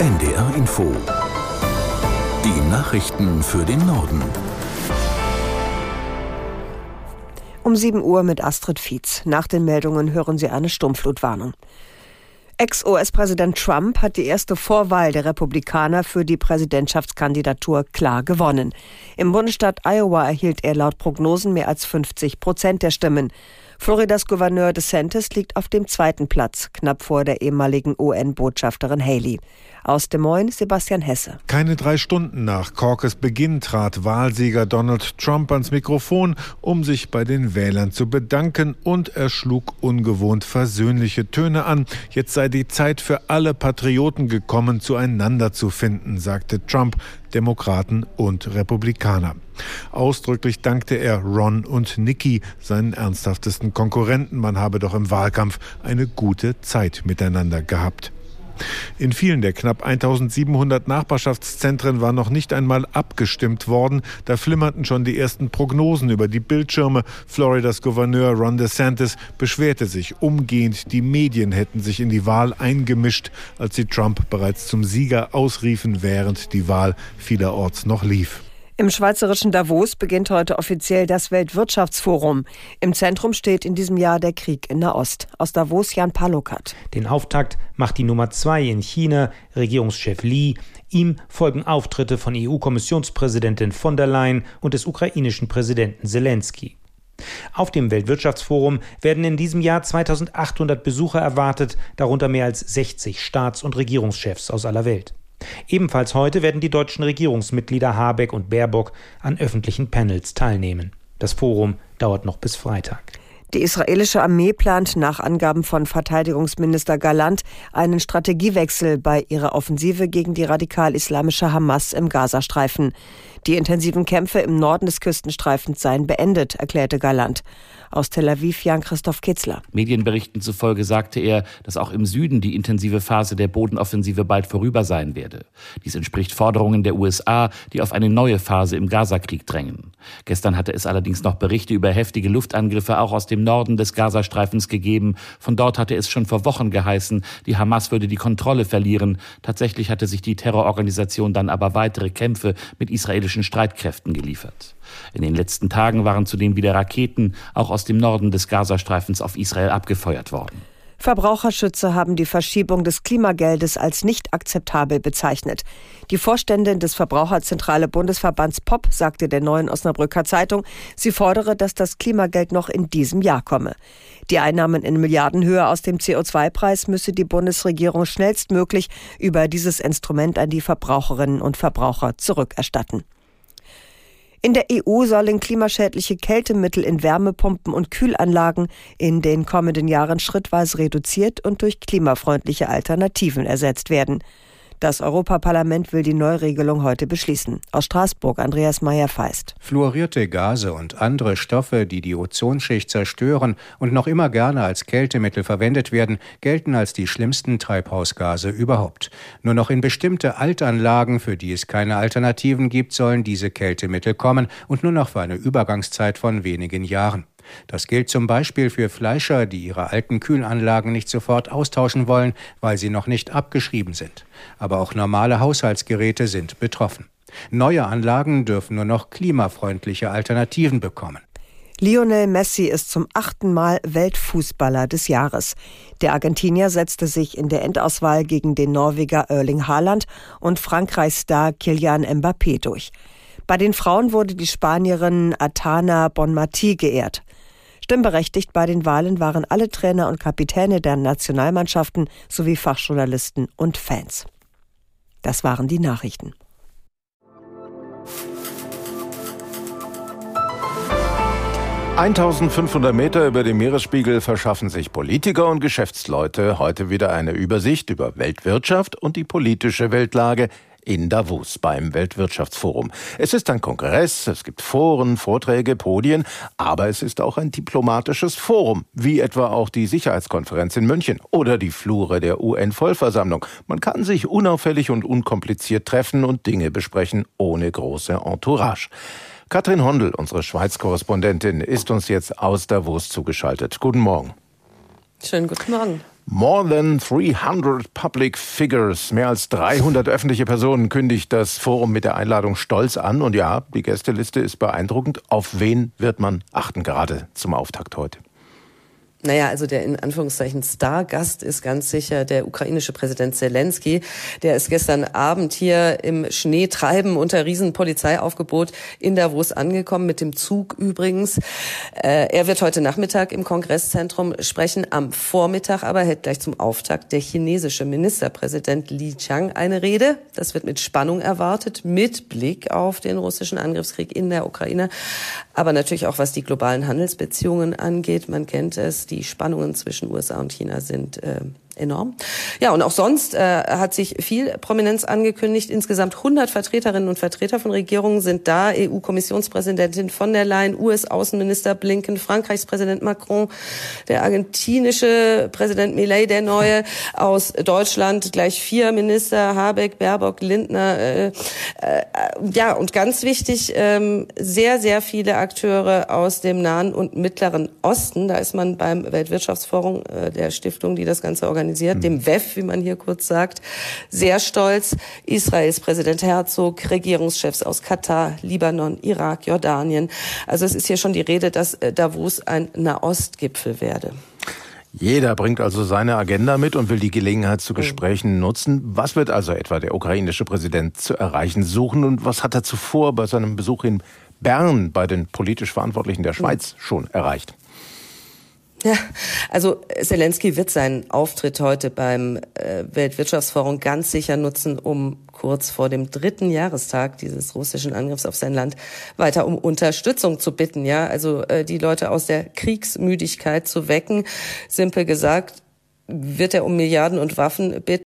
NDR Info. Die Nachrichten für den Norden. Um 7 Uhr mit Astrid Fietz. Nach den Meldungen hören Sie eine Sturmflutwarnung. Ex-US-Präsident Trump hat die erste Vorwahl der Republikaner für die Präsidentschaftskandidatur klar gewonnen. Im Bundesstaat Iowa erhielt er laut Prognosen mehr als 50 Prozent der Stimmen. Floridas Gouverneur DeSantis liegt auf dem zweiten Platz, knapp vor der ehemaligen UN-Botschafterin Haley. Aus Des Moines Sebastian Hesse. Keine drei Stunden nach Caucus Beginn trat Wahlsieger Donald Trump ans Mikrofon, um sich bei den Wählern zu bedanken und er schlug ungewohnt versöhnliche Töne an. Jetzt sei die Zeit für alle Patrioten gekommen, zueinander zu finden, sagte Trump, Demokraten und Republikaner. Ausdrücklich dankte er Ron und Nikki, seinen ernsthaftesten Konkurrenten. Man habe doch im Wahlkampf eine gute Zeit miteinander gehabt. In vielen der knapp 1700 Nachbarschaftszentren war noch nicht einmal abgestimmt worden. Da flimmerten schon die ersten Prognosen über die Bildschirme. Floridas Gouverneur Ron DeSantis beschwerte sich umgehend, die Medien hätten sich in die Wahl eingemischt, als sie Trump bereits zum Sieger ausriefen, während die Wahl vielerorts noch lief. Im schweizerischen Davos beginnt heute offiziell das Weltwirtschaftsforum. Im Zentrum steht in diesem Jahr der Krieg in der Ost. Aus Davos Jan Palokat. Den Auftakt macht die Nummer zwei in China, Regierungschef Li. Ihm folgen Auftritte von EU-Kommissionspräsidentin von der Leyen und des ukrainischen Präsidenten Zelensky. Auf dem Weltwirtschaftsforum werden in diesem Jahr 2800 Besucher erwartet, darunter mehr als 60 Staats- und Regierungschefs aus aller Welt. Ebenfalls heute werden die deutschen Regierungsmitglieder Habeck und Baerbock an öffentlichen Panels teilnehmen. Das Forum dauert noch bis Freitag. Die israelische Armee plant nach Angaben von Verteidigungsminister Galant einen Strategiewechsel bei ihrer Offensive gegen die radikal-islamische Hamas im Gazastreifen. Die intensiven Kämpfe im Norden des Küstenstreifens seien beendet, erklärte Galant. Aus Tel Aviv Jan-Christoph Kitzler. Medienberichten zufolge sagte er, dass auch im Süden die intensive Phase der Bodenoffensive bald vorüber sein werde. Dies entspricht Forderungen der USA, die auf eine neue Phase im Gazakrieg drängen. Gestern hatte es allerdings noch Berichte über heftige Luftangriffe auch aus dem Norden des Gazastreifens gegeben. Von dort hatte es schon vor Wochen geheißen, die Hamas würde die Kontrolle verlieren. Tatsächlich hatte sich die Terrororganisation dann aber weitere Kämpfe mit israelischen Streitkräften geliefert. In den letzten Tagen waren zudem wieder Raketen auch aus dem Norden des Gazastreifens auf Israel abgefeuert worden. Verbraucherschützer haben die Verschiebung des Klimageldes als nicht akzeptabel bezeichnet. Die Vorständin des Verbraucherzentrale Bundesverbands POP sagte der neuen Osnabrücker Zeitung, sie fordere, dass das Klimageld noch in diesem Jahr komme. Die Einnahmen in Milliardenhöhe aus dem CO2-Preis müsse die Bundesregierung schnellstmöglich über dieses Instrument an die Verbraucherinnen und Verbraucher zurückerstatten. In der EU sollen klimaschädliche Kältemittel in Wärmepumpen und Kühlanlagen in den kommenden Jahren schrittweise reduziert und durch klimafreundliche Alternativen ersetzt werden. Das Europaparlament will die Neuregelung heute beschließen. Aus Straßburg Andreas Meyer-Feist. Fluorierte Gase und andere Stoffe, die die Ozonschicht zerstören und noch immer gerne als Kältemittel verwendet werden, gelten als die schlimmsten Treibhausgase überhaupt. Nur noch in bestimmte Altanlagen, für die es keine Alternativen gibt, sollen diese Kältemittel kommen und nur noch für eine Übergangszeit von wenigen Jahren. Das gilt zum Beispiel für Fleischer, die ihre alten Kühlanlagen nicht sofort austauschen wollen, weil sie noch nicht abgeschrieben sind. Aber auch normale Haushaltsgeräte sind betroffen. Neue Anlagen dürfen nur noch klimafreundliche Alternativen bekommen. Lionel Messi ist zum achten Mal Weltfußballer des Jahres. Der Argentinier setzte sich in der Endauswahl gegen den Norweger Erling Haaland und Frankreichs Star Kylian Mbappé durch. Bei den Frauen wurde die Spanierin Atana Bonmati geehrt. Stimmberechtigt bei den Wahlen waren alle Trainer und Kapitäne der Nationalmannschaften sowie Fachjournalisten und Fans. Das waren die Nachrichten. »1500 Meter über dem Meeresspiegel verschaffen sich Politiker und Geschäftsleute heute wieder eine Übersicht über Weltwirtschaft und die politische Weltlage in Davos beim Weltwirtschaftsforum. Es ist ein Kongress, es gibt Foren, Vorträge, Podien, aber es ist auch ein diplomatisches Forum, wie etwa auch die Sicherheitskonferenz in München oder die Flure der UN-Vollversammlung. Man kann sich unauffällig und unkompliziert treffen und Dinge besprechen ohne große Entourage. Katrin Hondel, unsere Schweiz-Korrespondentin, ist uns jetzt aus Davos zugeschaltet. Guten Morgen. Schönen guten Morgen. More than 300 public figures, mehr als 300 öffentliche Personen kündigt das Forum mit der Einladung stolz an. Und ja, die Gästeliste ist beeindruckend. Auf wen wird man achten, gerade zum Auftakt heute? Naja, also der in Anführungszeichen Stargast ist ganz sicher der ukrainische Präsident Zelensky. Der ist gestern Abend hier im Schneetreiben unter Riesenpolizeiaufgebot in Davos angekommen, mit dem Zug übrigens. Äh, er wird heute Nachmittag im Kongresszentrum sprechen. Am Vormittag aber hält gleich zum Auftakt der chinesische Ministerpräsident Li Chang eine Rede. Das wird mit Spannung erwartet, mit Blick auf den russischen Angriffskrieg in der Ukraine. Aber natürlich auch was die globalen Handelsbeziehungen angeht. Man kennt es die Spannungen zwischen USA und China sind äh, enorm. Ja, und auch sonst äh, hat sich viel Prominenz angekündigt. Insgesamt 100 Vertreterinnen und Vertreter von Regierungen sind da. EU-Kommissionspräsidentin von der Leyen, US-Außenminister Blinken, Frankreichs Präsident Macron, der argentinische Präsident Millet, der neue aus Deutschland, gleich vier Minister, Habeck, Baerbock, Lindner. Äh, äh, ja, und ganz wichtig, äh, sehr, sehr viele Akteure aus dem Nahen und Mittleren Osten. Da ist man beim Weltwirtschaftsforum äh, der Stiftung, die das Ganze organisiert, organisiert, dem WEF, wie man hier kurz sagt, sehr stolz. Israels Präsident Herzog, Regierungschefs aus Katar, Libanon, Irak, Jordanien. Also es ist hier schon die Rede, dass äh, Davos ein Nahostgipfel werde. Jeder bringt also seine Agenda mit und will die Gelegenheit zu Gesprächen nutzen. Was wird also etwa der ukrainische Präsident zu erreichen suchen und was hat er zuvor bei seinem Besuch in Bern bei den politisch Verantwortlichen der Schweiz schon erreicht? Ja, also Zelensky wird seinen Auftritt heute beim äh, Weltwirtschaftsforum ganz sicher nutzen, um kurz vor dem dritten Jahrestag dieses russischen Angriffs auf sein Land weiter um Unterstützung zu bitten. Ja, also äh, die Leute aus der Kriegsmüdigkeit zu wecken. Simpel gesagt, wird er um Milliarden und Waffen bitten